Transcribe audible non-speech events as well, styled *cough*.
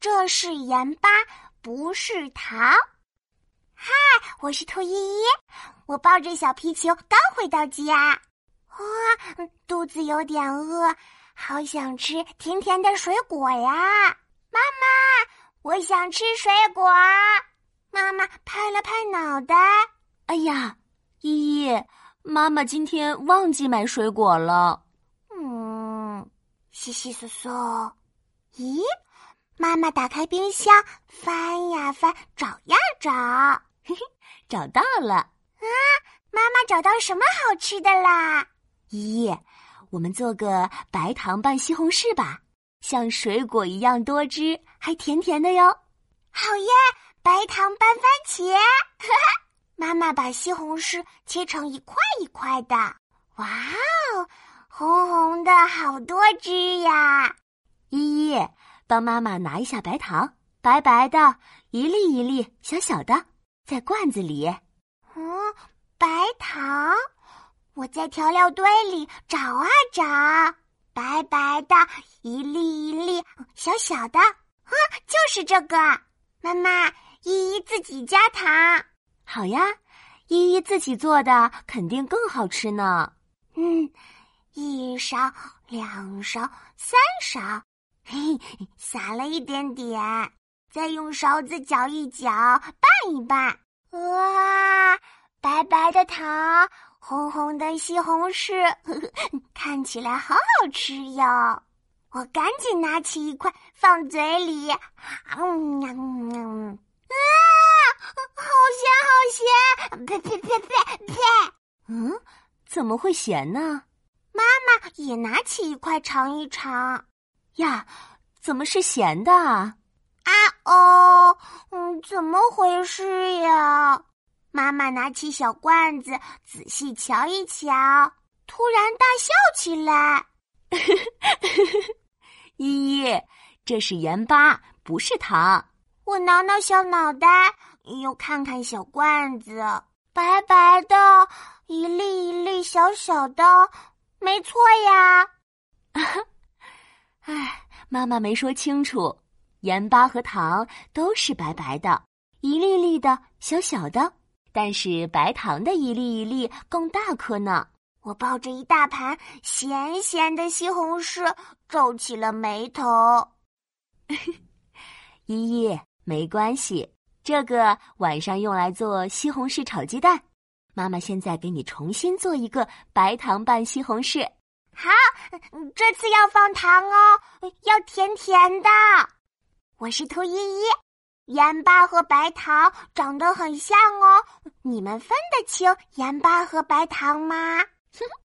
这是盐巴，不是糖。嗨，我是兔依依，我抱着小皮球刚回到家，哇，肚子有点饿，好想吃甜甜的水果呀！妈妈，我想吃水果。妈妈拍了拍脑袋，哎呀，依依，妈妈今天忘记买水果了。嗯，稀稀嗦嗦，咦？妈妈打开冰箱，翻呀翻，找呀找，嘿嘿，找到了！啊，妈妈找到什么好吃的啦？依依，我们做个白糖拌西红柿吧，像水果一样多汁，还甜甜的哟。好耶！白糖拌番茄，*laughs* 妈妈把西红柿切成一块一块的，哇哦，红红的好多汁呀！依依。帮妈妈拿一下白糖，白白的，一粒一粒，小小的，在罐子里。嗯，白糖，我在调料堆里找啊找，白白的，一粒一粒，小小的，啊，就是这个。妈妈，依依自己加糖。好呀，依依自己做的肯定更好吃呢。嗯，一勺，两勺，三勺。嘿，*laughs* 撒了一点点，再用勺子搅一搅，拌一拌。哇，白白的糖，红红的西红柿，呵 *laughs* 呵看起来好好吃哟！我赶紧拿起一块放嘴里，嗯嗯啊，好咸好咸！呸呸呸呸呸！嗯，怎么会咸呢？妈妈也拿起一块尝一尝。呀，怎么是咸的啊？啊哦，嗯，怎么回事呀？妈妈拿起小罐子，仔细瞧一瞧，突然大笑起来。依依，这是盐巴，不是糖。我挠挠小脑袋，又看看小罐子，白白的，一粒一粒小小的，没错呀。*laughs* 妈妈没说清楚，盐巴和糖都是白白的，一粒粒的小小的，但是白糖的一粒一粒更大颗呢。我抱着一大盘咸咸的西红柿，皱起了眉头。*laughs* 依依，没关系，这个晚上用来做西红柿炒鸡蛋。妈妈现在给你重新做一个白糖拌西红柿。好，这次要放糖哦，要甜甜的。我是兔依依，盐巴和白糖长得很像哦，你们分得清盐巴和白糖吗？*laughs*